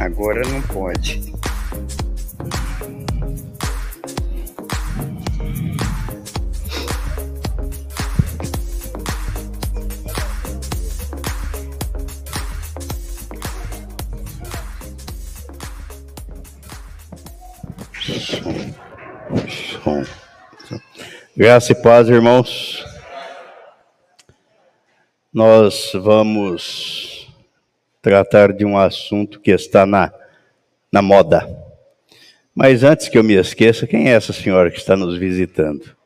Agora não pode. Graça e paz, irmãos. Nós vamos tratar de um assunto que está na, na moda. Mas antes que eu me esqueça, quem é essa senhora que está nos visitando?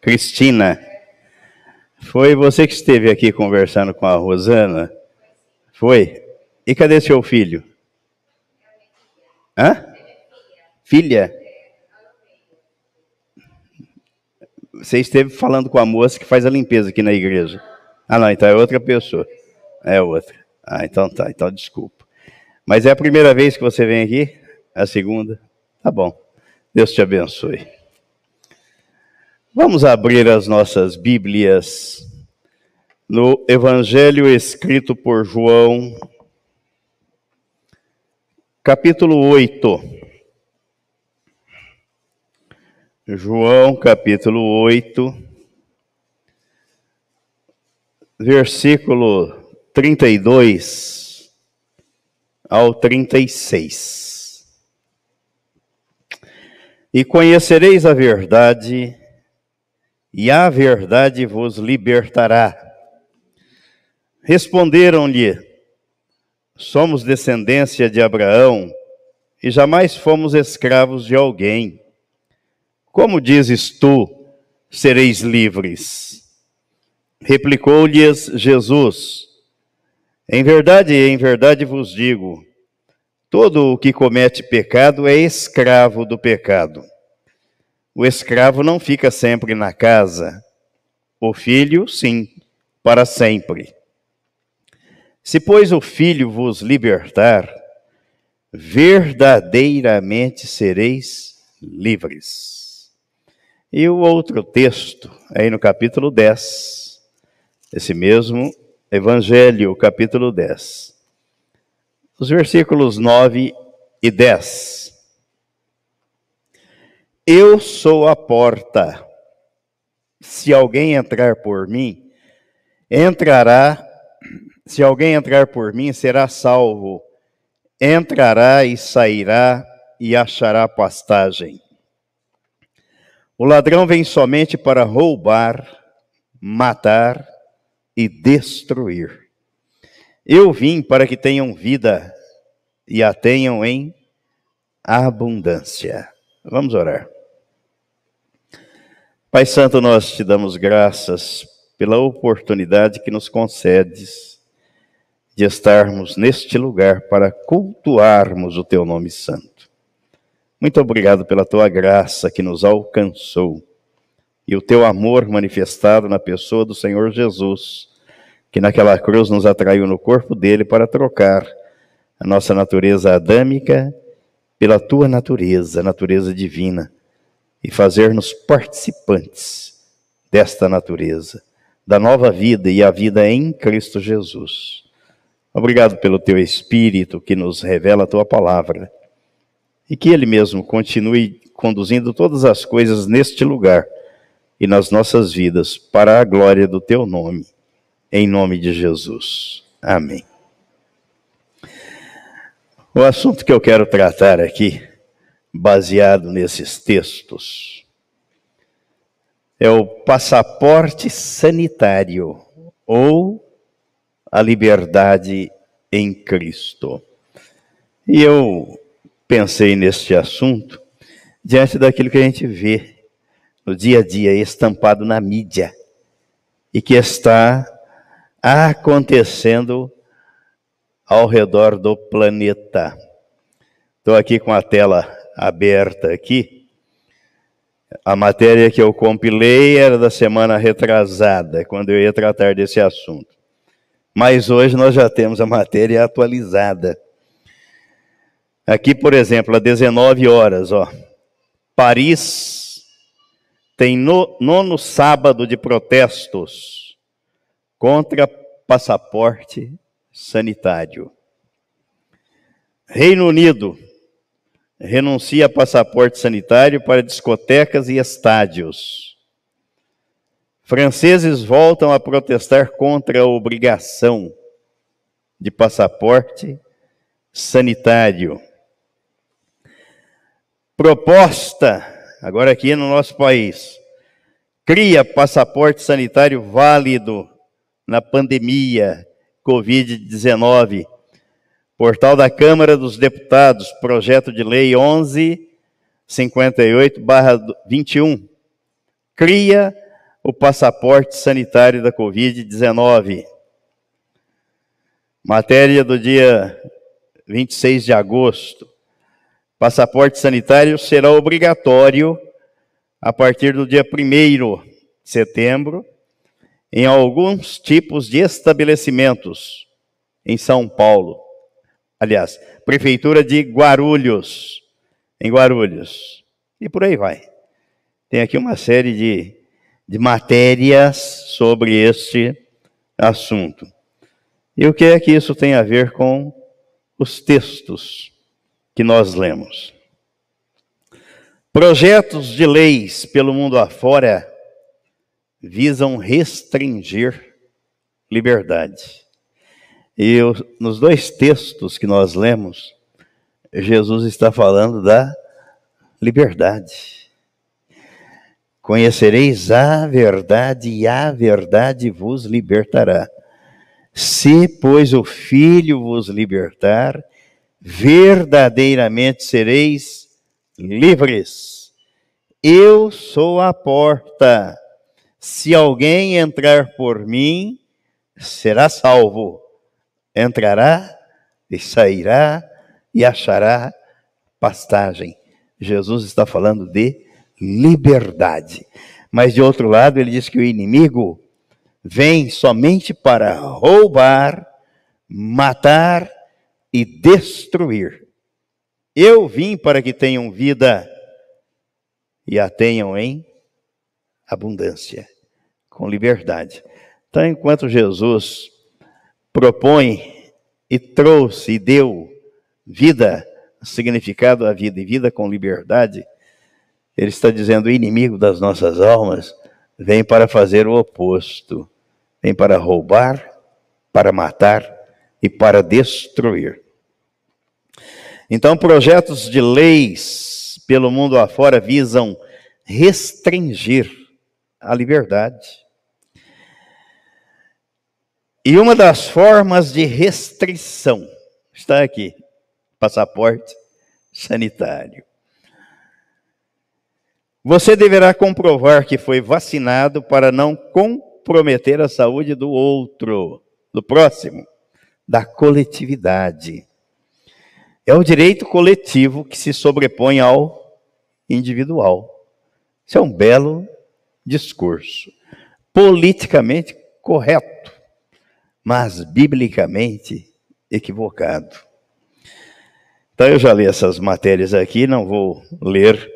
Cristina. Foi você que esteve aqui conversando com a Rosana? Foi? E cadê seu filho? Hã? Filha? Você esteve falando com a moça que faz a limpeza aqui na igreja. Ah, não, então é outra pessoa. É outra. Ah, então tá, então desculpa. Mas é a primeira vez que você vem aqui? A segunda? Tá bom. Deus te abençoe. Vamos abrir as nossas Bíblias no Evangelho escrito por João, capítulo 8. João capítulo 8, versículo 32 ao 36. E conhecereis a verdade, e a verdade vos libertará. Responderam-lhe: Somos descendência de Abraão e jamais fomos escravos de alguém. Como dizes tu, sereis livres? Replicou-lhes Jesus: Em verdade, em verdade vos digo, todo o que comete pecado é escravo do pecado. O escravo não fica sempre na casa, o filho, sim, para sempre. Se, pois, o filho vos libertar, verdadeiramente sereis livres. E o outro texto, aí no capítulo 10, esse mesmo Evangelho, capítulo 10, os versículos 9 e 10. Eu sou a porta. Se alguém entrar por mim, entrará. Se alguém entrar por mim, será salvo. Entrará e sairá e achará pastagem. O ladrão vem somente para roubar, matar e destruir. Eu vim para que tenham vida e a tenham em abundância. Vamos orar. Pai Santo, nós te damos graças pela oportunidade que nos concedes de estarmos neste lugar para cultuarmos o teu nome santo. Muito obrigado pela tua graça que nos alcançou e o teu amor manifestado na pessoa do Senhor Jesus, que naquela cruz nos atraiu no corpo dele para trocar a nossa natureza adâmica pela tua natureza, natureza divina, e fazer-nos participantes desta natureza, da nova vida e a vida em Cristo Jesus. Obrigado pelo teu Espírito que nos revela a tua palavra e que Ele mesmo continue conduzindo todas as coisas neste lugar e nas nossas vidas para a glória do Teu nome, em nome de Jesus. Amém. O assunto que eu quero tratar aqui, baseado nesses textos, é o passaporte sanitário ou a liberdade em Cristo. E eu pensei neste assunto diante daquilo que a gente vê no dia a dia, estampado na mídia, e que está acontecendo ao redor do planeta. Estou aqui com a tela aberta aqui. A matéria que eu compilei era da semana retrasada, quando eu ia tratar desse assunto. Mas hoje nós já temos a matéria atualizada. Aqui, por exemplo, às 19 horas, ó. Paris tem no, nono sábado de protestos contra passaporte sanitário. Reino Unido renuncia a passaporte sanitário para discotecas e estádios. Franceses voltam a protestar contra a obrigação de passaporte sanitário. Proposta, agora aqui no nosso país, cria passaporte sanitário válido na pandemia Covid-19. Portal da Câmara dos Deputados, projeto de lei 1158/21. Cria o passaporte sanitário da Covid-19. Matéria do dia 26 de agosto. Passaporte sanitário será obrigatório a partir do dia 1 de setembro em alguns tipos de estabelecimentos em São Paulo. Aliás, Prefeitura de Guarulhos, em Guarulhos. E por aí vai. Tem aqui uma série de, de matérias sobre este assunto. E o que é que isso tem a ver com os textos que nós lemos? Projetos de leis pelo mundo afora visam restringir liberdade. E eu, nos dois textos que nós lemos, Jesus está falando da liberdade. Conhecereis a verdade e a verdade vos libertará. Se, pois, o Filho vos libertar, verdadeiramente sereis livres. Eu sou a porta. Se alguém entrar por mim, será salvo. Entrará e sairá e achará pastagem. Jesus está falando de liberdade. Mas de outro lado, ele diz que o inimigo vem somente para roubar, matar e destruir. Eu vim para que tenham vida e a tenham em abundância, com liberdade. Então, enquanto Jesus propõe e trouxe e deu vida, significado à vida e vida com liberdade, ele está dizendo: o inimigo das nossas almas vem para fazer o oposto, vem para roubar, para matar e para destruir. Então, projetos de leis pelo mundo afora visam restringir a liberdade. E uma das formas de restrição está aqui: passaporte sanitário. Você deverá comprovar que foi vacinado para não comprometer a saúde do outro, do próximo, da coletividade. É o direito coletivo que se sobrepõe ao individual. Isso é um belo discurso, politicamente correto, mas biblicamente equivocado. Então eu já li essas matérias aqui, não vou ler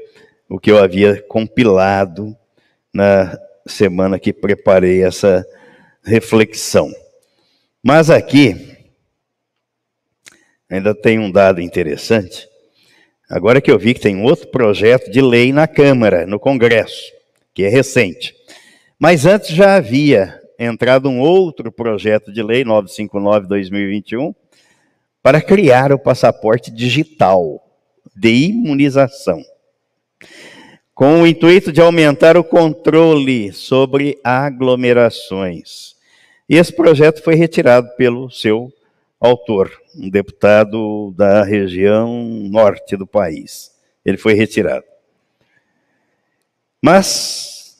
o que eu havia compilado na semana que preparei essa reflexão. Mas aqui ainda tem um dado interessante. Agora que eu vi que tem outro projeto de lei na Câmara, no Congresso que é recente. Mas antes já havia entrado um outro projeto de lei, 959-2021, para criar o passaporte digital de imunização, com o intuito de aumentar o controle sobre aglomerações. E esse projeto foi retirado pelo seu autor, um deputado da região norte do país. Ele foi retirado. Mas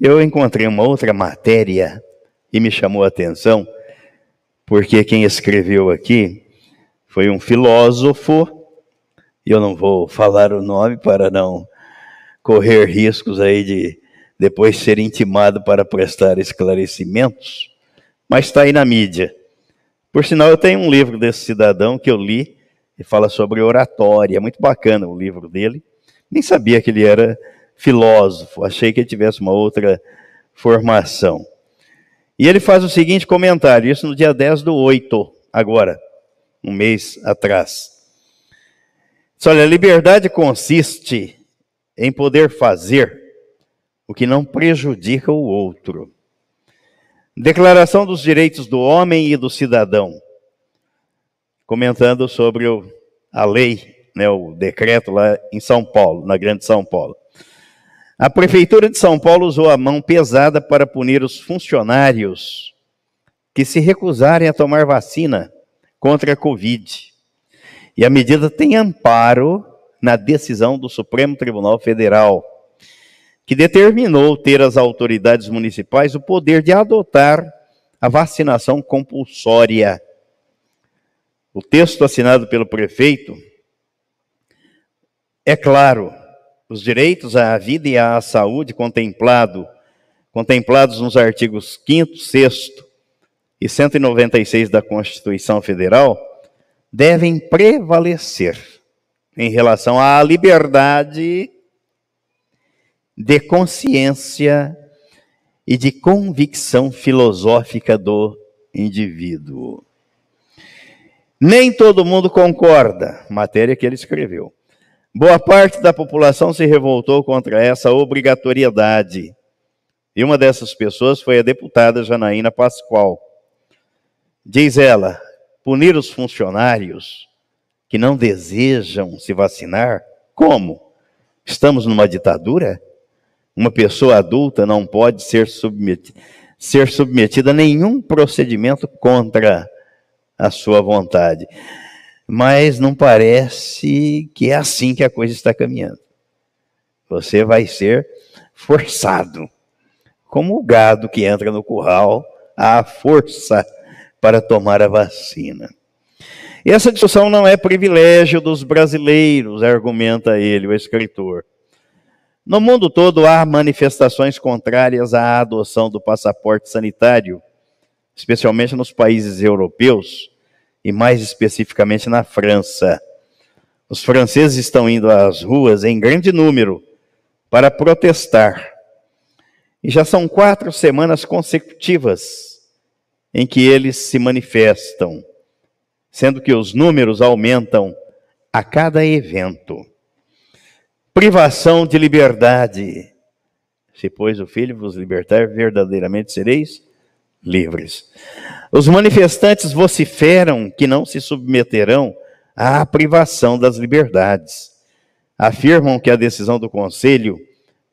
eu encontrei uma outra matéria e me chamou a atenção, porque quem escreveu aqui foi um filósofo, e eu não vou falar o nome para não correr riscos aí de depois ser intimado para prestar esclarecimentos, mas está aí na mídia. Por sinal, eu tenho um livro desse cidadão que eu li e fala sobre oratória, é muito bacana o livro dele. Nem sabia que ele era filósofo, achei que ele tivesse uma outra formação. E ele faz o seguinte comentário, isso no dia 10 do 8 agora, um mês atrás. Olha, a liberdade consiste em poder fazer o que não prejudica o outro. Declaração dos Direitos do Homem e do Cidadão. Comentando sobre o, a lei, né, o decreto lá em São Paulo, na Grande São Paulo. A Prefeitura de São Paulo usou a mão pesada para punir os funcionários que se recusarem a tomar vacina contra a Covid. E a medida tem amparo na decisão do Supremo Tribunal Federal que determinou ter as autoridades municipais o poder de adotar a vacinação compulsória. O texto assinado pelo prefeito é claro, os direitos à vida e à saúde contemplado, contemplados nos artigos 5 6 e 196 da Constituição Federal devem prevalecer em relação à liberdade de consciência e de convicção filosófica do indivíduo. Nem todo mundo concorda, matéria que ele escreveu. Boa parte da população se revoltou contra essa obrigatoriedade. E uma dessas pessoas foi a deputada Janaína Pascoal. Diz ela: punir os funcionários que não desejam se vacinar? Como? Estamos numa ditadura? Uma pessoa adulta não pode ser submetida, ser submetida a nenhum procedimento contra a sua vontade. Mas não parece que é assim que a coisa está caminhando. Você vai ser forçado, como o gado que entra no curral, à força para tomar a vacina. E essa discussão não é privilégio dos brasileiros, argumenta ele, o escritor. No mundo todo há manifestações contrárias à adoção do passaporte sanitário, especialmente nos países europeus e mais especificamente na França. Os franceses estão indo às ruas em grande número para protestar. E já são quatro semanas consecutivas em que eles se manifestam, sendo que os números aumentam a cada evento privação de liberdade. Se, pois, o Filho vos libertar, verdadeiramente sereis livres. Os manifestantes vociferam que não se submeterão à privação das liberdades. Afirmam que a decisão do Conselho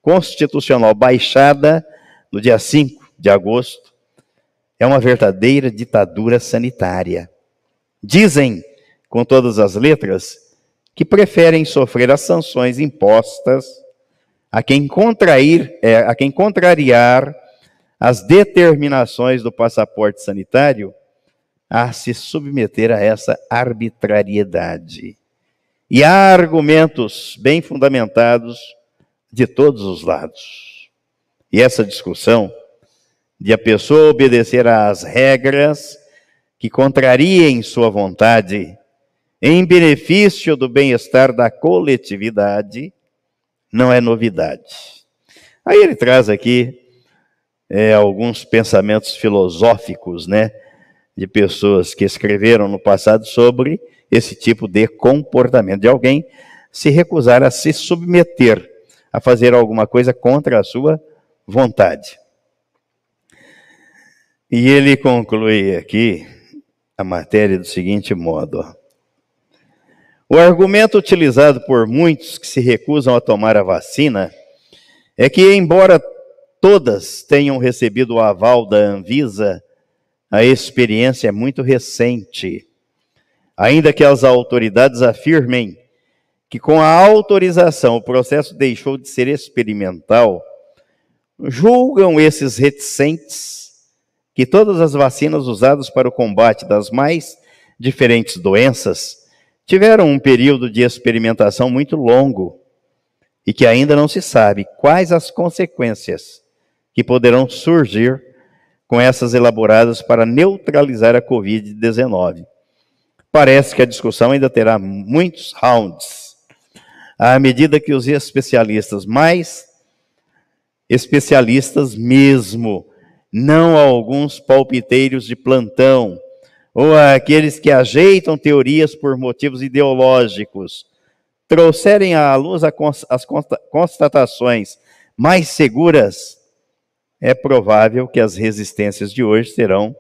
Constitucional baixada no dia 5 de agosto é uma verdadeira ditadura sanitária. Dizem, com todas as letras, que preferem sofrer as sanções impostas a quem contrair, é, a quem contrariar as determinações do passaporte sanitário a se submeter a essa arbitrariedade. E há argumentos bem fundamentados de todos os lados. E essa discussão de a pessoa obedecer às regras que contrariem sua vontade em benefício do bem-estar da coletividade, não é novidade. Aí ele traz aqui é, alguns pensamentos filosóficos, né, de pessoas que escreveram no passado sobre esse tipo de comportamento de alguém se recusar a se submeter a fazer alguma coisa contra a sua vontade. E ele conclui aqui a matéria do seguinte modo: ó. O argumento utilizado por muitos que se recusam a tomar a vacina é que, embora todas tenham recebido o aval da Anvisa, a experiência é muito recente. Ainda que as autoridades afirmem que, com a autorização, o processo deixou de ser experimental, julgam esses reticentes que todas as vacinas usadas para o combate das mais diferentes doenças tiveram um período de experimentação muito longo e que ainda não se sabe quais as consequências que poderão surgir com essas elaboradas para neutralizar a Covid-19. Parece que a discussão ainda terá muitos rounds, à medida que os especialistas, mais especialistas mesmo, não alguns palpiteiros de plantão, ou aqueles que ajeitam teorias por motivos ideológicos, trouxerem à luz as constatações mais seguras, é provável que as resistências de hoje serão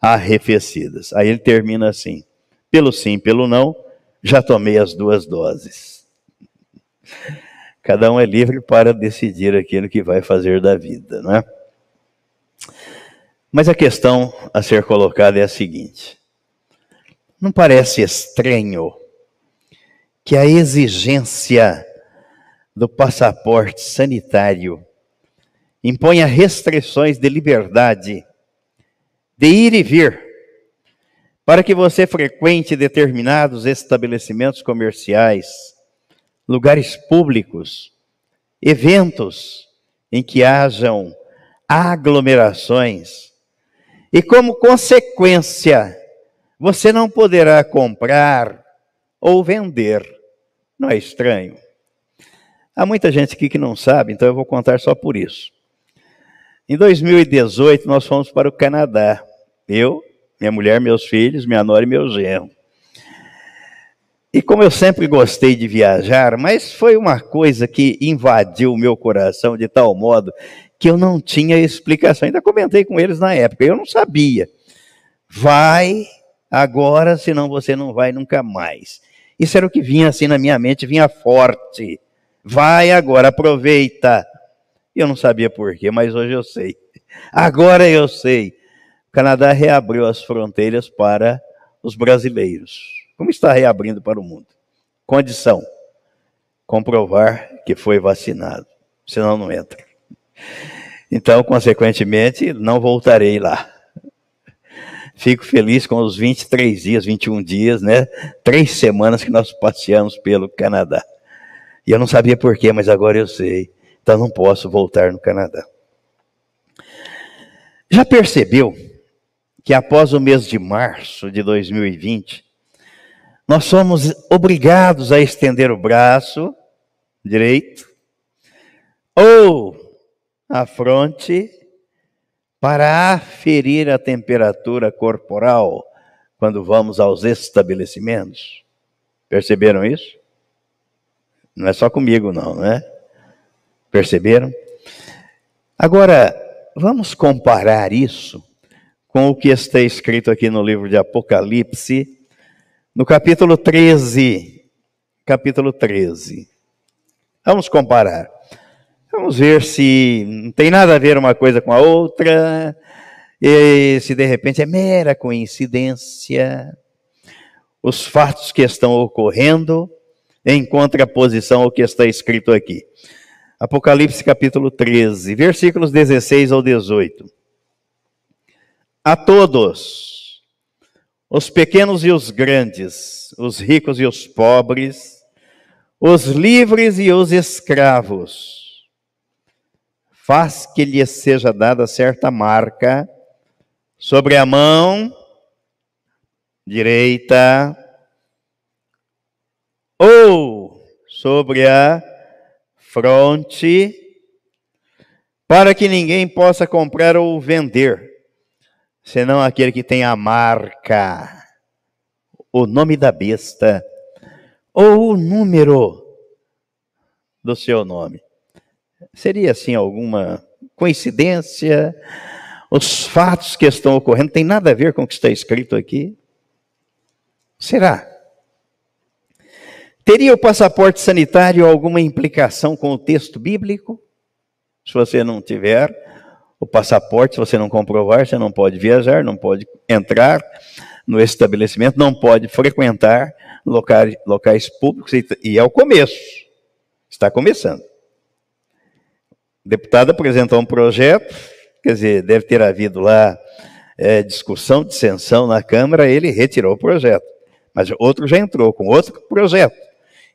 arrefecidas. Aí ele termina assim: pelo sim, pelo não, já tomei as duas doses. Cada um é livre para decidir aquilo que vai fazer da vida, não é? Mas a questão a ser colocada é a seguinte: não parece estranho que a exigência do passaporte sanitário imponha restrições de liberdade de ir e vir para que você frequente determinados estabelecimentos comerciais, lugares públicos, eventos em que hajam aglomerações, e como consequência, você não poderá comprar ou vender. Não é estranho? Há muita gente aqui que não sabe, então eu vou contar só por isso. Em 2018, nós fomos para o Canadá. Eu, minha mulher, meus filhos, minha nora e meu genro. E como eu sempre gostei de viajar, mas foi uma coisa que invadiu o meu coração de tal modo que eu não tinha explicação. Ainda comentei com eles na época, eu não sabia. Vai agora, senão você não vai nunca mais. Isso era o que vinha assim na minha mente, vinha forte. Vai agora, aproveita. Eu não sabia porquê, mas hoje eu sei. Agora eu sei. O Canadá reabriu as fronteiras para os brasileiros. Como está reabrindo para o mundo? Condição: comprovar que foi vacinado. Senão não entra. Então, consequentemente, não voltarei lá. Fico feliz com os 23 dias, 21 dias, né? Três semanas que nós passeamos pelo Canadá. E eu não sabia porquê, mas agora eu sei. Então não posso voltar no Canadá. Já percebeu que após o mês de março de 2020, nós somos obrigados a estender o braço direito ou a fronte para aferir a temperatura corporal quando vamos aos estabelecimentos. Perceberam isso? Não é só comigo, não, né? Perceberam? Agora, vamos comparar isso com o que está escrito aqui no livro de Apocalipse, no capítulo 13. Capítulo 13. Vamos comparar. Vamos ver se não tem nada a ver uma coisa com a outra, e se de repente é mera coincidência. Os fatos que estão ocorrendo em contraposição ao que está escrito aqui. Apocalipse capítulo 13, versículos 16 ao 18. A todos, os pequenos e os grandes, os ricos e os pobres, os livres e os escravos, faz que lhes seja dada certa marca sobre a mão direita ou sobre a fronte, para que ninguém possa comprar ou vender, senão aquele que tem a marca, o nome da besta, ou o número do seu nome. Seria assim alguma coincidência? Os fatos que estão ocorrendo têm nada a ver com o que está escrito aqui? Será? Teria o passaporte sanitário alguma implicação com o texto bíblico? Se você não tiver o passaporte, se você não comprovar, você não pode viajar, não pode entrar no estabelecimento, não pode frequentar locais, locais públicos, e é o começo. Está começando. Deputado apresentou um projeto, quer dizer, deve ter havido lá é, discussão, dissensão na Câmara, ele retirou o projeto. Mas outro já entrou com outro projeto.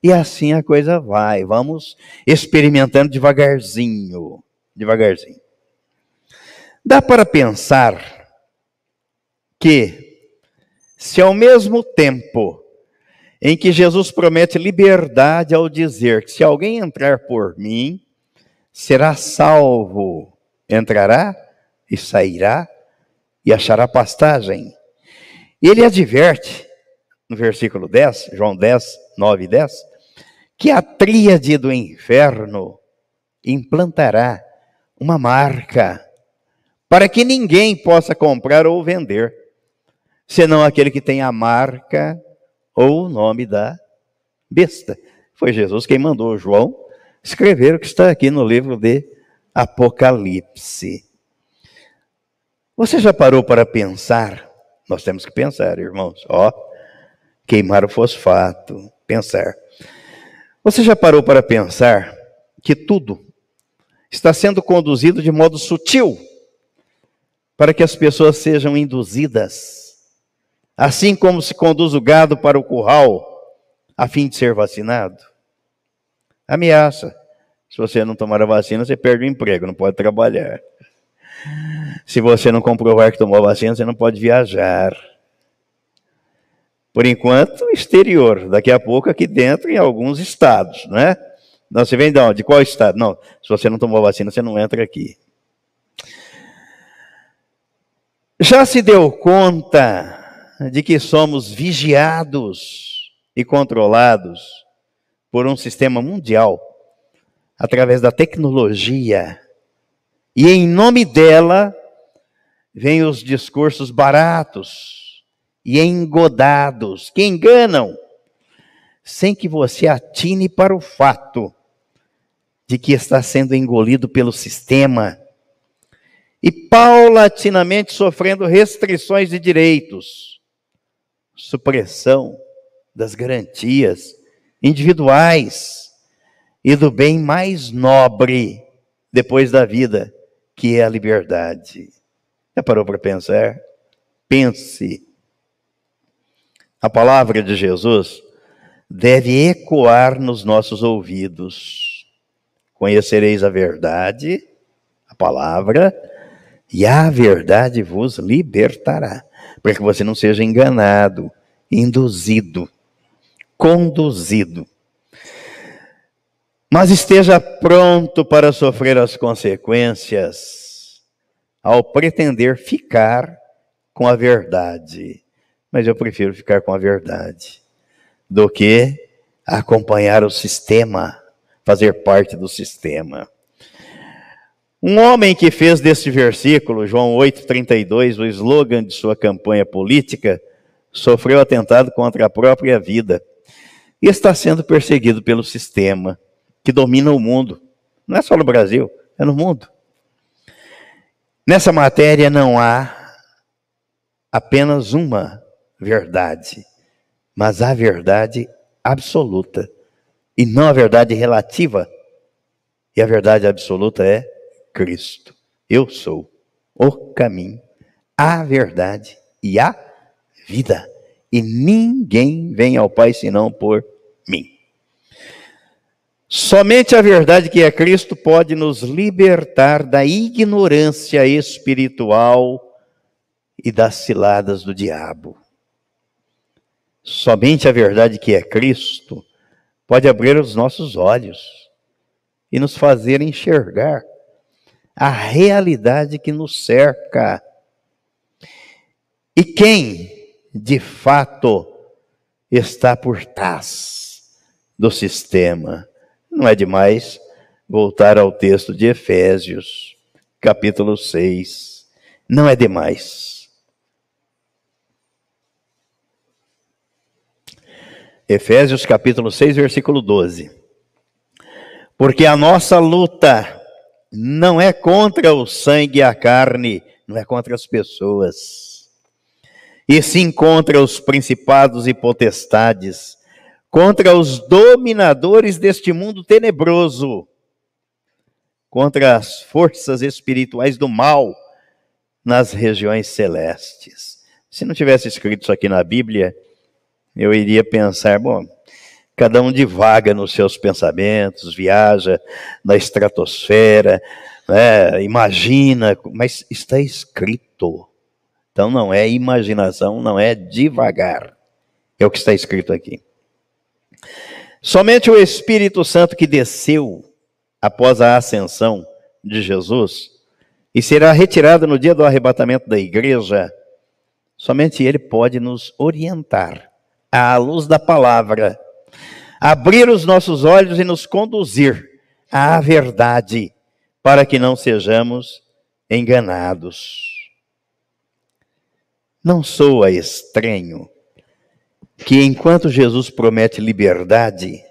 E assim a coisa vai. Vamos experimentando devagarzinho. Devagarzinho. Dá para pensar que, se ao mesmo tempo em que Jesus promete liberdade ao dizer que se alguém entrar por mim, será salvo, entrará e sairá e achará pastagem. Ele adverte, no versículo 10, João 10, 9 e 10, que a tríade do inferno implantará uma marca para que ninguém possa comprar ou vender, senão aquele que tem a marca ou o nome da besta. Foi Jesus quem mandou João escrever o que está aqui no livro de Apocalipse. Você já parou para pensar? Nós temos que pensar, irmãos. Ó, queimar o fosfato, pensar. Você já parou para pensar que tudo está sendo conduzido de modo sutil para que as pessoas sejam induzidas, assim como se conduz o gado para o curral a fim de ser vacinado? Ameaça. Se você não tomar a vacina, você perde o emprego, não pode trabalhar. Se você não comprovar que tomou a vacina, você não pode viajar. Por enquanto, exterior. Daqui a pouco, aqui dentro, em alguns estados, né? Não, você vem de onde? De qual estado? Não, se você não tomou a vacina, você não entra aqui. Já se deu conta de que somos vigiados e controlados por um sistema mundial através da tecnologia. E em nome dela vêm os discursos baratos e engodados que enganam, sem que você atine para o fato de que está sendo engolido pelo sistema e paulatinamente sofrendo restrições de direitos, supressão das garantias individuais e do bem mais nobre depois da vida, que é a liberdade. Já parou para pensar? Pense. A palavra de Jesus deve ecoar nos nossos ouvidos. Conhecereis a verdade, a palavra, e a verdade vos libertará, para que você não seja enganado, induzido, conduzido. Mas esteja pronto para sofrer as consequências ao pretender ficar com a verdade. Mas eu prefiro ficar com a verdade do que acompanhar o sistema, fazer parte do sistema. Um homem que fez desse versículo, João 8,32, o slogan de sua campanha política, sofreu atentado contra a própria vida e está sendo perseguido pelo sistema que domina o mundo. Não é só no Brasil, é no mundo. Nessa matéria não há apenas uma verdade, mas a verdade absoluta e não a verdade relativa. E a verdade absoluta é Cristo. Eu sou o caminho, a verdade e a vida. E ninguém vem ao Pai senão por mim. Somente a verdade que é Cristo pode nos libertar da ignorância espiritual e das ciladas do diabo. Somente a verdade que é Cristo pode abrir os nossos olhos e nos fazer enxergar a realidade que nos cerca. E quem, de fato, está por trás do sistema. Não é demais voltar ao texto de Efésios, capítulo 6. Não é demais. Efésios capítulo 6, versículo 12. Porque a nossa luta não é contra o sangue e a carne, não é contra as pessoas, e sim contra os principados e potestades, contra os dominadores deste mundo tenebroso, contra as forças espirituais do mal nas regiões celestes. Se não tivesse escrito isso aqui na Bíblia, eu iria pensar, bom, Cada um divaga nos seus pensamentos, viaja na estratosfera, né, imagina, mas está escrito. Então não é imaginação, não é devagar. É o que está escrito aqui. Somente o Espírito Santo que desceu após a ascensão de Jesus e será retirado no dia do arrebatamento da igreja Somente Ele pode nos orientar à luz da palavra, abrir os nossos olhos e nos conduzir à verdade, para que não sejamos enganados. Não soa estranho que enquanto Jesus promete liberdade,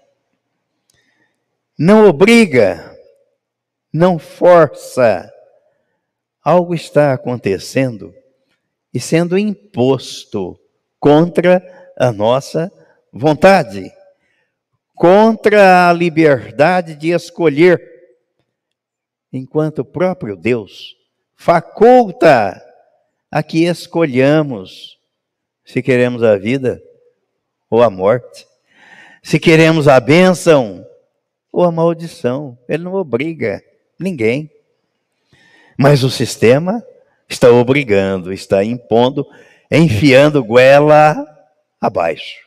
não obriga, não força, algo está acontecendo e sendo imposto contra a nossa vontade, contra a liberdade de escolher, enquanto o próprio Deus faculta a que escolhamos se queremos a vida ou a morte, se queremos a bênção ou a maldição. Ele não obriga ninguém. Mas o sistema está obrigando, está impondo, enfiando goela abaixo.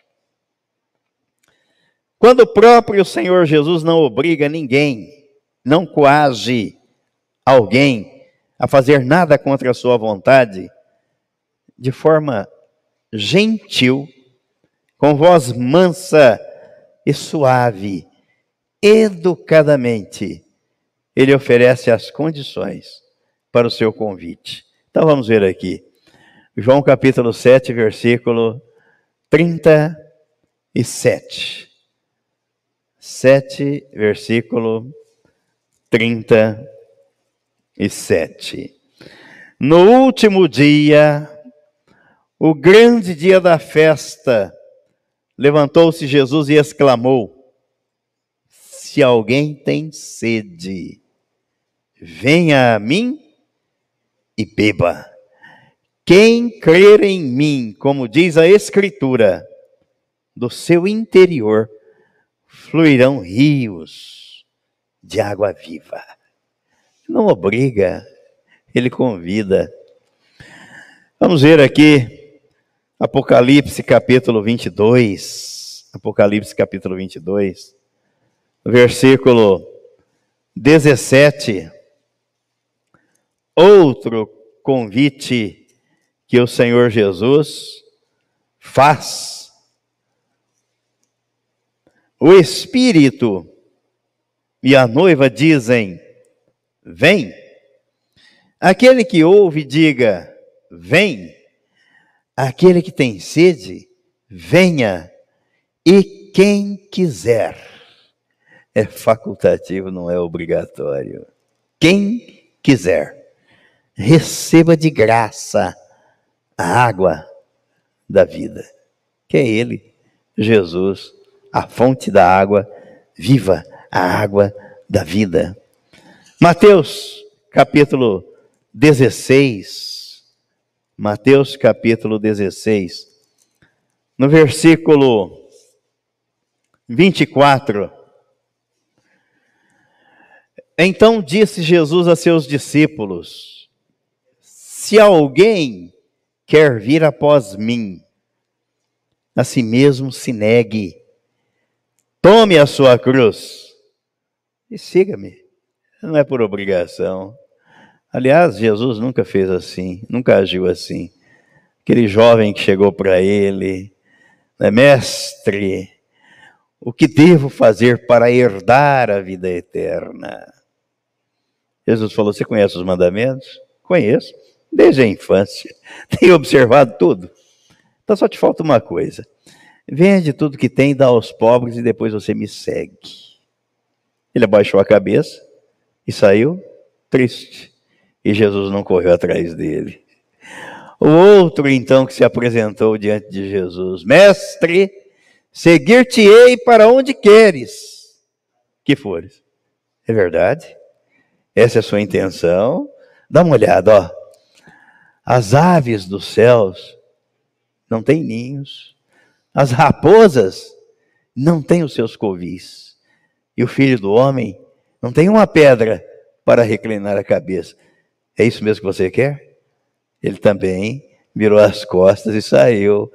Quando o próprio Senhor Jesus não obriga ninguém, não coage alguém a fazer nada contra a sua vontade, de forma gentil, com voz mansa e suave, educadamente, ele oferece as condições para o seu convite. Então vamos ver aqui. João capítulo 7, versículo 37. 7, versículo 37. No último dia, o grande dia da festa, levantou-se Jesus e exclamou: Se alguém tem sede, venha a mim e beba. Quem crer em mim, como diz a Escritura, do seu interior fluirão rios de água viva. Não obriga, ele convida. Vamos ver aqui Apocalipse capítulo 22. Apocalipse capítulo 22, versículo 17 outro convite que o Senhor Jesus faz. O Espírito e a noiva dizem: Vem. Aquele que ouve, diga: Vem. Aquele que tem sede, venha. E quem quiser. É facultativo, não é obrigatório. Quem quiser receba de graça a água da vida, que é Ele, Jesus, a fonte da água viva, a água da vida. Mateus capítulo 16, Mateus capítulo 16, no versículo 24. Então disse Jesus a seus discípulos: se alguém quer vir após mim, a si mesmo se negue, tome a sua cruz e siga-me. Não é por obrigação. Aliás, Jesus nunca fez assim, nunca agiu assim. Aquele jovem que chegou para ele, né, mestre, o que devo fazer para herdar a vida eterna? Jesus falou: Você conhece os mandamentos? Conheço desde a infância. Tenho observado tudo. Então só te falta uma coisa. Vende tudo que tem, dá aos pobres e depois você me segue. Ele abaixou a cabeça e saiu triste. E Jesus não correu atrás dele. O outro, então, que se apresentou diante de Jesus: Mestre, seguir-te-ei para onde queres que fores. É verdade? Essa é a sua intenção? Dá uma olhada, ó. As aves dos céus não têm ninhos, as raposas não têm os seus covis, e o filho do homem não tem uma pedra para reclinar a cabeça. É isso mesmo que você quer? Ele também virou as costas e saiu.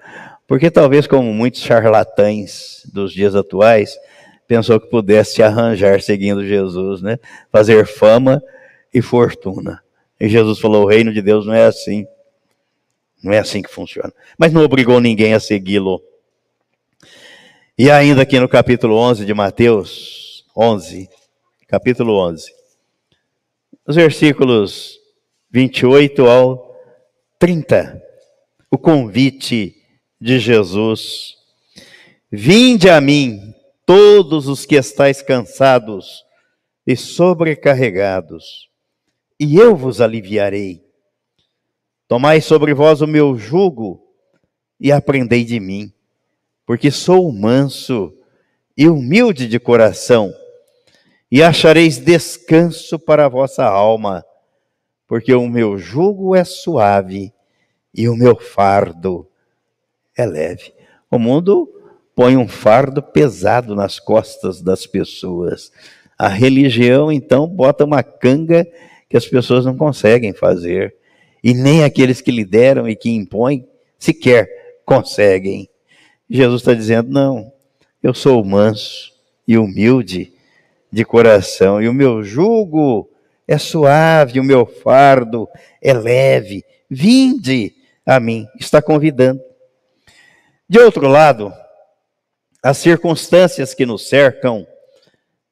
Porque talvez, como muitos charlatães dos dias atuais, pensou que pudesse se arranjar seguindo Jesus, né? Fazer fama e fortuna. E Jesus falou: o reino de Deus não é assim. Não é assim que funciona. Mas não obrigou ninguém a segui-lo. E ainda aqui no capítulo 11 de Mateus, 11, capítulo 11, os versículos 28 ao 30, o convite de Jesus. Vinde a mim, todos os que estáis cansados e sobrecarregados, e eu vos aliviarei. Tomai sobre vós o meu jugo e aprendei de mim, porque sou manso e humilde de coração, e achareis descanso para a vossa alma, porque o meu jugo é suave e o meu fardo é leve. O mundo põe um fardo pesado nas costas das pessoas. A religião, então, bota uma canga que as pessoas não conseguem fazer. E nem aqueles que lideram e que impõem sequer conseguem. Jesus está dizendo: não, eu sou manso e humilde de coração, e o meu jugo é suave, o meu fardo é leve. Vinde a mim, está convidando. De outro lado, as circunstâncias que nos cercam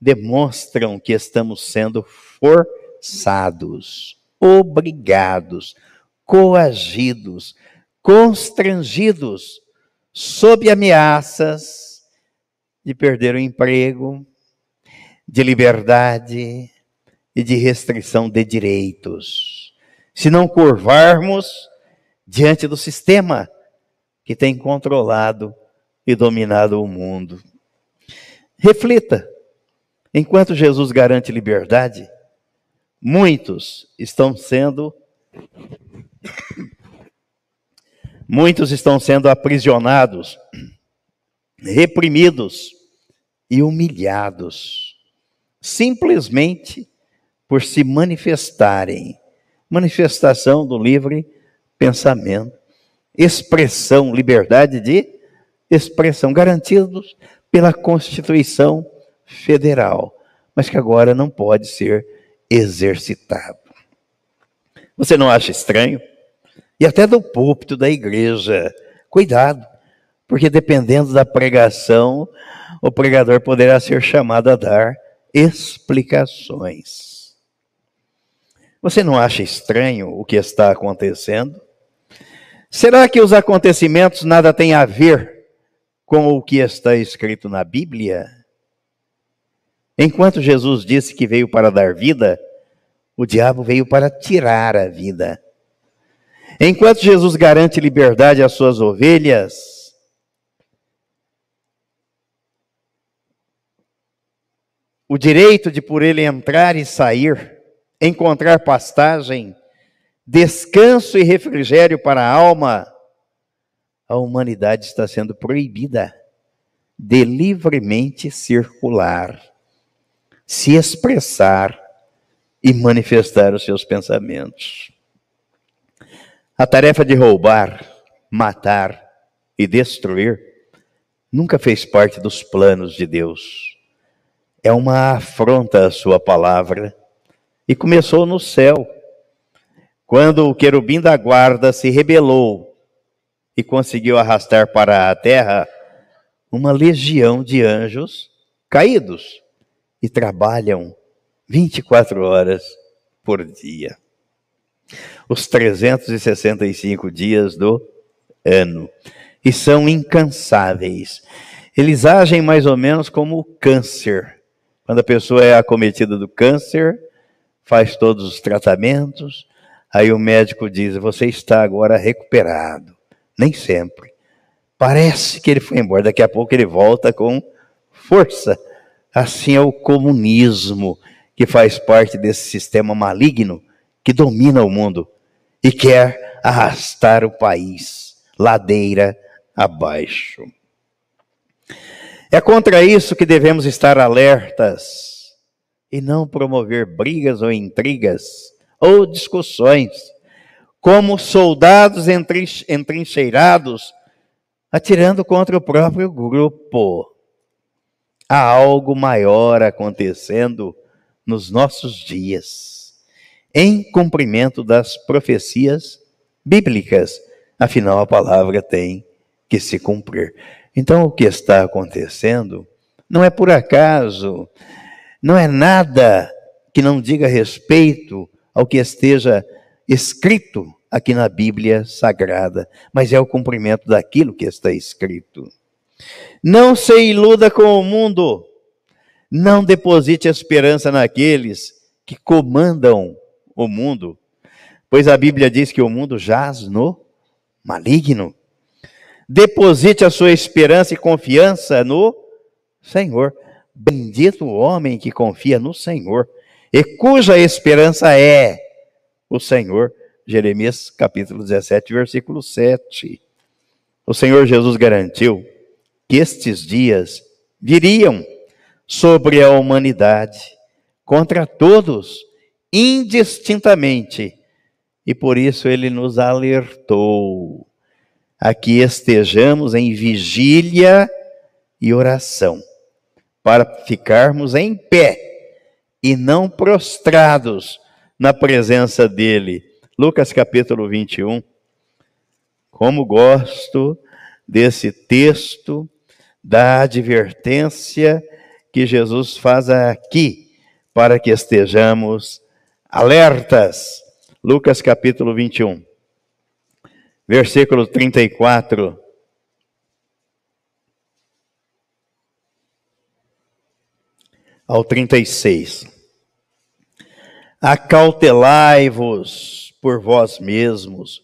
demonstram que estamos sendo forçados, obrigados, coagidos, constrangidos, sob ameaças de perder o emprego, de liberdade e de restrição de direitos. Se não curvarmos diante do sistema que tem controlado e dominado o mundo. Reflita. Enquanto Jesus garante liberdade, muitos estão sendo muitos estão sendo aprisionados, reprimidos e humilhados, simplesmente por se manifestarem. Manifestação do livre pensamento, expressão, liberdade de expressão, garantidos pela Constituição Federal, mas que agora não pode ser exercitado. Você não acha estranho? E até do púlpito da igreja. Cuidado, porque dependendo da pregação, o pregador poderá ser chamado a dar explicações. Você não acha estranho o que está acontecendo? Será que os acontecimentos nada têm a ver com o que está escrito na Bíblia? Enquanto Jesus disse que veio para dar vida, o diabo veio para tirar a vida. Enquanto Jesus garante liberdade às suas ovelhas, o direito de por ele entrar e sair, encontrar pastagem, descanso e refrigério para a alma, a humanidade está sendo proibida de livremente circular, se expressar e manifestar os seus pensamentos. A tarefa de roubar, matar e destruir nunca fez parte dos planos de Deus. É uma afronta à sua palavra e começou no céu quando o querubim da guarda se rebelou e conseguiu arrastar para a terra uma legião de anjos caídos e trabalham 24 horas por dia. Os 365 dias do ano. E são incansáveis. Eles agem mais ou menos como o câncer. Quando a pessoa é acometida do câncer, faz todos os tratamentos, Aí o médico diz: Você está agora recuperado. Nem sempre. Parece que ele foi embora, daqui a pouco ele volta com força. Assim é o comunismo, que faz parte desse sistema maligno que domina o mundo e quer arrastar o país ladeira abaixo. É contra isso que devemos estar alertas e não promover brigas ou intrigas ou discussões, como soldados entrincheirados atirando contra o próprio grupo. Há algo maior acontecendo nos nossos dias, em cumprimento das profecias bíblicas Afinal, a palavra tem que se cumprir. Então, o que está acontecendo não é por acaso, não é nada que não diga respeito ao que esteja escrito aqui na Bíblia Sagrada, mas é o cumprimento daquilo que está escrito. Não se iluda com o mundo, não deposite esperança naqueles que comandam o mundo, pois a Bíblia diz que o mundo jaz no maligno. Deposite a sua esperança e confiança no Senhor. Bendito o homem que confia no Senhor e cuja esperança é o Senhor. Jeremias capítulo 17, versículo 7. O Senhor Jesus garantiu que estes dias viriam sobre a humanidade contra todos, indistintamente. E por isso ele nos alertou a que estejamos em vigília e oração, para ficarmos em pé e não prostrados na presença dele. Lucas capítulo 21. Como gosto desse texto da advertência que Jesus faz aqui, para que estejamos alertas. Lucas capítulo 21, versículo 34. ao 36. Acautelai-vos por vós mesmos,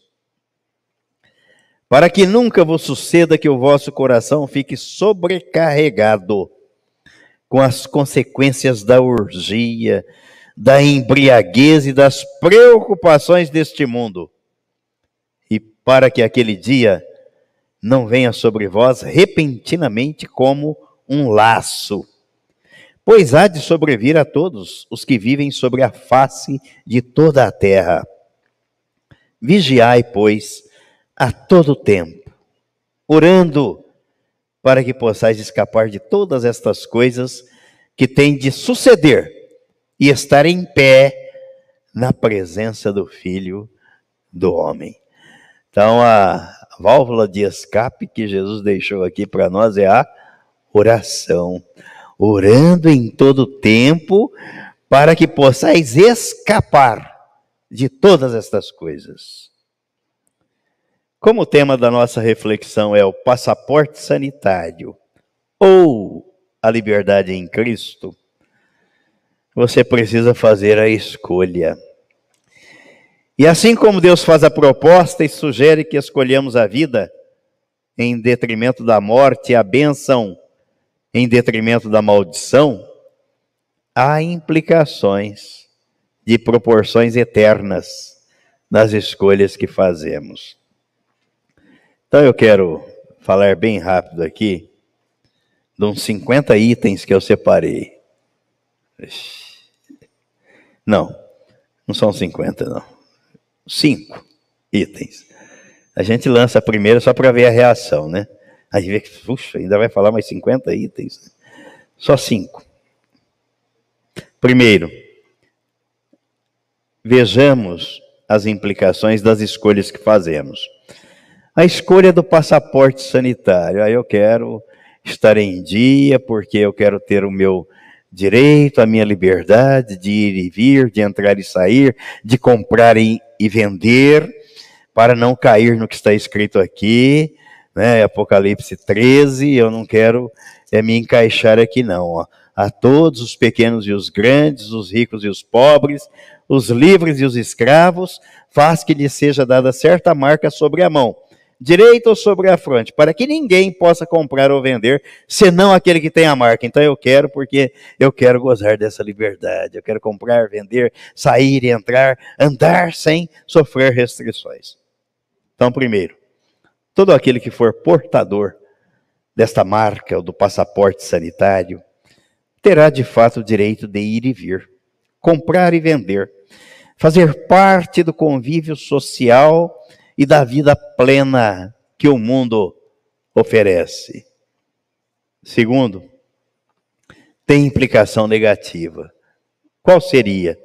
para que nunca vos suceda que o vosso coração fique sobrecarregado com as consequências da urgia, da embriaguez e das preocupações deste mundo, para que aquele dia não venha sobre vós repentinamente como um laço pois há de sobrevir a todos os que vivem sobre a face de toda a terra. Vigiai, pois, a todo tempo, orando para que possais escapar de todas estas coisas que têm de suceder e estar em pé na presença do Filho do Homem. Então, a válvula de escape que Jesus deixou aqui para nós é a oração orando em todo tempo, para que possais escapar de todas estas coisas. Como o tema da nossa reflexão é o passaporte sanitário ou a liberdade em Cristo, você precisa fazer a escolha. E assim como Deus faz a proposta e sugere que escolhamos a vida em detrimento da morte a bênção em detrimento da maldição, há implicações de proporções eternas nas escolhas que fazemos. Então eu quero falar bem rápido aqui de uns 50 itens que eu separei. Não, não são 50, não. Cinco itens. A gente lança primeiro só para ver a reação, né? Aí vê que, puxa, ainda vai falar mais 50 itens. Só cinco. Primeiro, vejamos as implicações das escolhas que fazemos. A escolha do passaporte sanitário. Aí eu quero estar em dia, porque eu quero ter o meu direito, a minha liberdade de ir e vir, de entrar e sair, de comprar e, vender, para não cair no que está escrito aqui, né? Apocalipse 13, eu não quero é, me encaixar aqui não. Ó. A todos os pequenos e os grandes, os ricos e os pobres, os livres e os escravos, faz que lhe seja dada certa marca sobre a mão, direita ou sobre a fronte, para que ninguém possa comprar ou vender, senão aquele que tem a marca. Então eu quero, porque eu quero gozar dessa liberdade. Eu quero comprar, vender, sair e entrar, andar sem sofrer restrições. Então, primeiro, todo aquele que for portador desta marca ou do passaporte sanitário terá de fato o direito de ir e vir, comprar e vender, fazer parte do convívio social e da vida plena que o mundo oferece. Segundo, tem implicação negativa. Qual seria?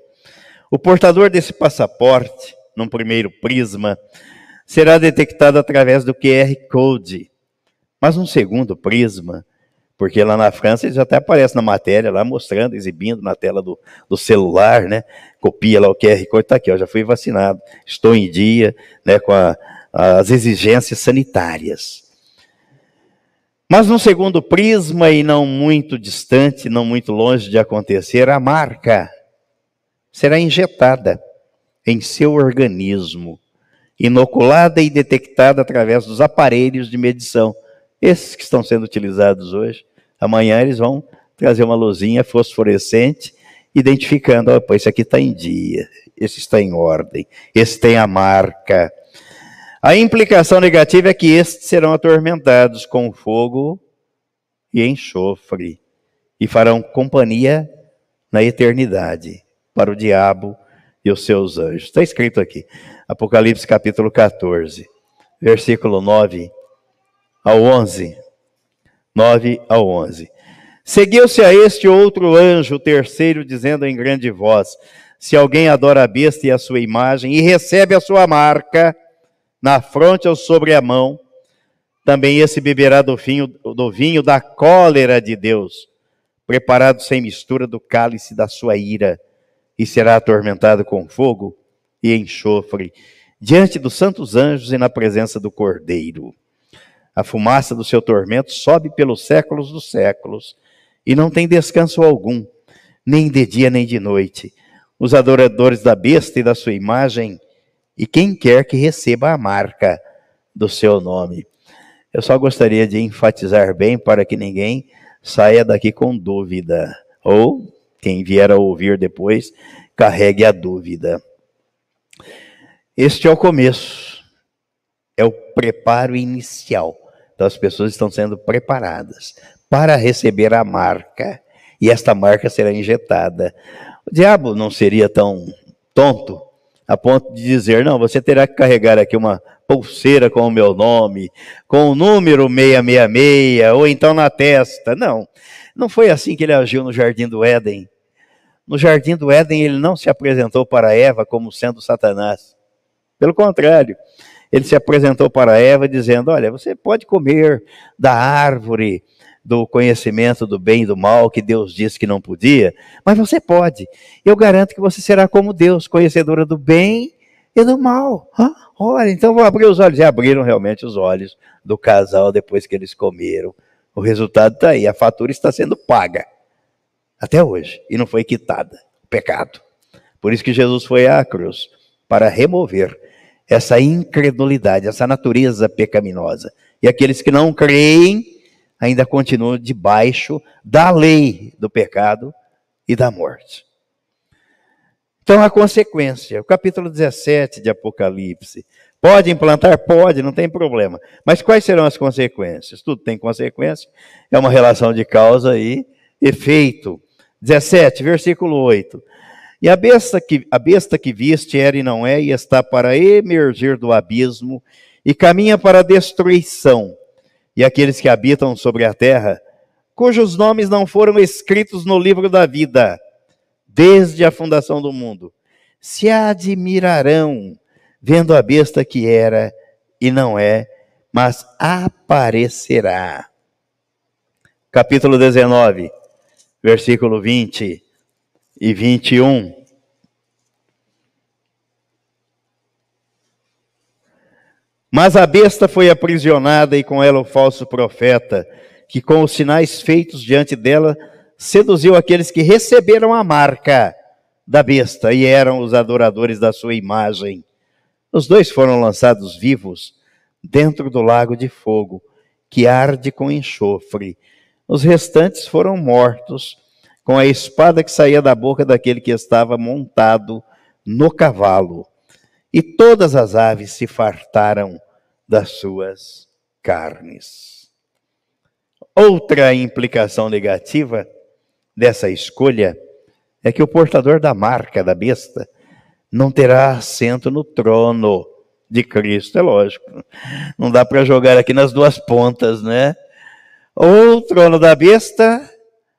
O portador desse passaporte, num primeiro prisma, será detectado através do QR Code. Mas um segundo prisma, porque lá na França eles até aparecem na matéria, lá mostrando, exibindo na tela do, do celular, né? Copia lá o QR Code, está aqui, ó, já fui vacinado, estou em dia, né, com a, as exigências sanitárias. Mas num segundo prisma, e não muito distante, não muito longe de acontecer, a marca será injetada em seu organismo, inoculada e detectada através dos aparelhos de medição. Esses que estão sendo utilizados hoje, amanhã eles vão trazer uma luzinha fosforescente, identificando, opa, esse aqui está em dia, esse está em ordem, esse tem a marca. A implicação negativa é que estes serão atormentados com fogo e enxofre, e farão companhia na eternidade para o diabo e os seus anjos. Está escrito aqui, Apocalipse capítulo 14, versículo 9 ao 11. 9 ao 11. Seguiu-se a este outro anjo, o terceiro, dizendo em grande voz: Se alguém adora a besta e a sua imagem, e recebe a sua marca na fronte ou sobre a mão, também esse beberá do vinho, do vinho da cólera de Deus, preparado sem mistura do cálice da sua ira e será atormentado com fogo e enxofre, diante dos santos anjos e na presença do Cordeiro. A fumaça do seu tormento sobe pelos séculos dos séculos, e não tem descanso algum, nem de dia nem de noite. Os adoradores da besta e da sua imagem, e quem quer que receba a marca do seu nome. Eu só gostaria de enfatizar bem para que ninguém saia daqui com dúvida, ou quem vier a ouvir depois, carregue a dúvida. Este é o começo, é o preparo inicial. Então as pessoas estão sendo preparadas para receber a marca, e esta marca será injetada. O diabo não seria tão tonto a ponto de dizer: não, você terá que carregar aqui uma pulseira com o meu nome, com o número 666, ou então na testa. Não, não foi assim que ele agiu no jardim do Éden. No jardim do Éden, ele não se apresentou para Eva como sendo Satanás. Pelo contrário, ele se apresentou para Eva dizendo: Olha, você pode comer da árvore do conhecimento do bem e do mal que Deus disse que não podia, mas você pode. Eu garanto que você será como Deus, conhecedora do bem e do mal. Olha, então vou abrir os olhos. E abriram realmente os olhos do casal depois que eles comeram. O resultado está aí, a fatura está sendo paga até hoje, e não foi quitada pecado. Por isso que Jesus foi à cruz, para remover essa incredulidade, essa natureza pecaminosa. E aqueles que não creem ainda continuam debaixo da lei do pecado e da morte. Então, a consequência, o capítulo 17 de Apocalipse. Pode implantar? Pode, não tem problema. Mas quais serão as consequências? Tudo tem consequência, é uma relação de causa e efeito. 17, versículo 8. E a besta que, a besta que viste era e não é, e está para emergir do abismo, e caminha para a destruição. E aqueles que habitam sobre a terra, cujos nomes não foram escritos no livro da vida, desde a fundação do mundo, se admirarão, vendo a besta que era e não é, mas aparecerá. Capítulo 19 versículo 20 e 21. Mas a besta foi aprisionada e com ela o falso profeta, que com os sinais feitos diante dela seduziu aqueles que receberam a marca da besta e eram os adoradores da sua imagem. Os dois foram lançados vivos dentro do lago de fogo, que arde com enxofre os restantes foram mortos com a espada que saía da boca daquele que estava montado no cavalo. E todas as aves se fartaram das suas carnes. Outra implicação negativa dessa escolha é que o portador da marca da besta não terá assento no trono de Cristo, é lógico. Não dá para jogar aqui nas duas pontas, né? ou o trono da besta,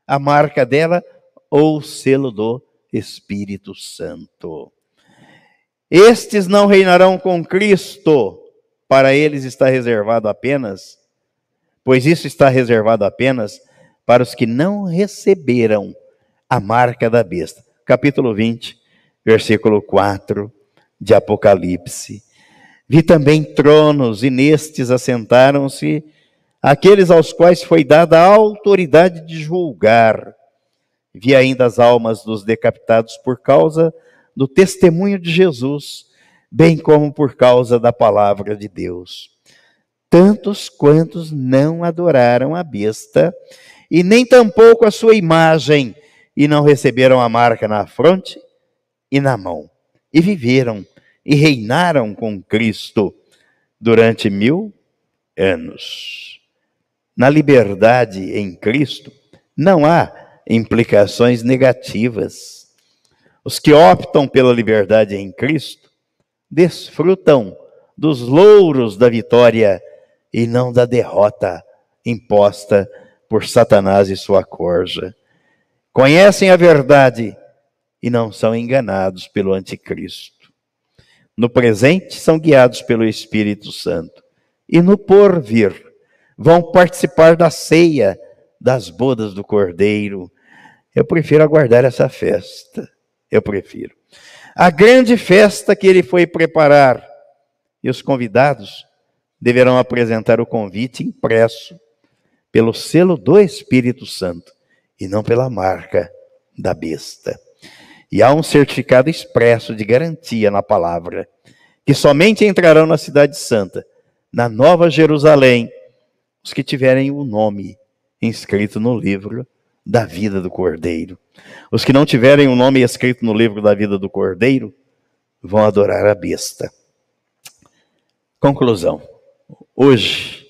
a marca dela, ou o selo do Espírito Santo. Estes não reinarão com Cristo para eles está reservado apenas, pois isso está reservado apenas para os que não receberam a marca da besta. Capítulo 20, versículo 4 de Apocalipse. Vi também tronos, e nestes assentaram-se aqueles aos quais foi dada a autoridade de julgar. Vi ainda as almas dos decapitados por causa do testemunho de Jesus, bem como por causa da palavra de Deus. Tantos quantos não adoraram a besta, e nem tampouco a sua imagem, e não receberam a marca na fronte e na mão, e viveram e reinaram com Cristo durante mil anos. Na liberdade em Cristo, não há implicações negativas. Os que optam pela liberdade em Cristo desfrutam dos louros da vitória e não da derrota imposta por Satanás e sua corja. Conhecem a verdade e não são enganados pelo anticristo. No presente são guiados pelo Espírito Santo e no porvir vão participar da ceia das bodas do Cordeiro. Eu prefiro aguardar essa festa. Eu prefiro. A grande festa que ele foi preparar. E os convidados deverão apresentar o convite impresso pelo selo do Espírito Santo e não pela marca da besta. E há um certificado expresso de garantia na palavra, que somente entrarão na Cidade Santa, na Nova Jerusalém, os que tiverem o nome inscrito no livro da vida do Cordeiro. Os que não tiverem o nome escrito no livro da vida do Cordeiro vão adorar a besta. Conclusão. Hoje,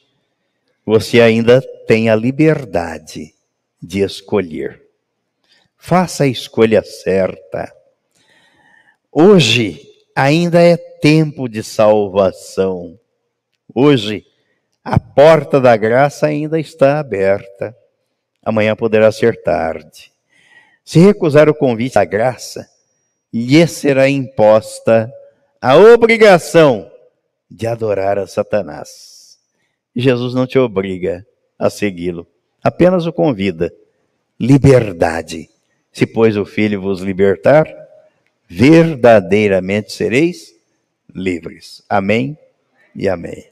você ainda tem a liberdade de escolher. Faça a escolha certa. Hoje ainda é tempo de salvação. Hoje a porta da graça ainda está aberta. Amanhã poderá ser tarde. Se recusar o convite da graça, lhe será imposta a obrigação de adorar a Satanás. Jesus não te obriga a segui-lo, apenas o convida. Liberdade. Se, pois, o Filho vos libertar, verdadeiramente sereis livres. Amém e amém.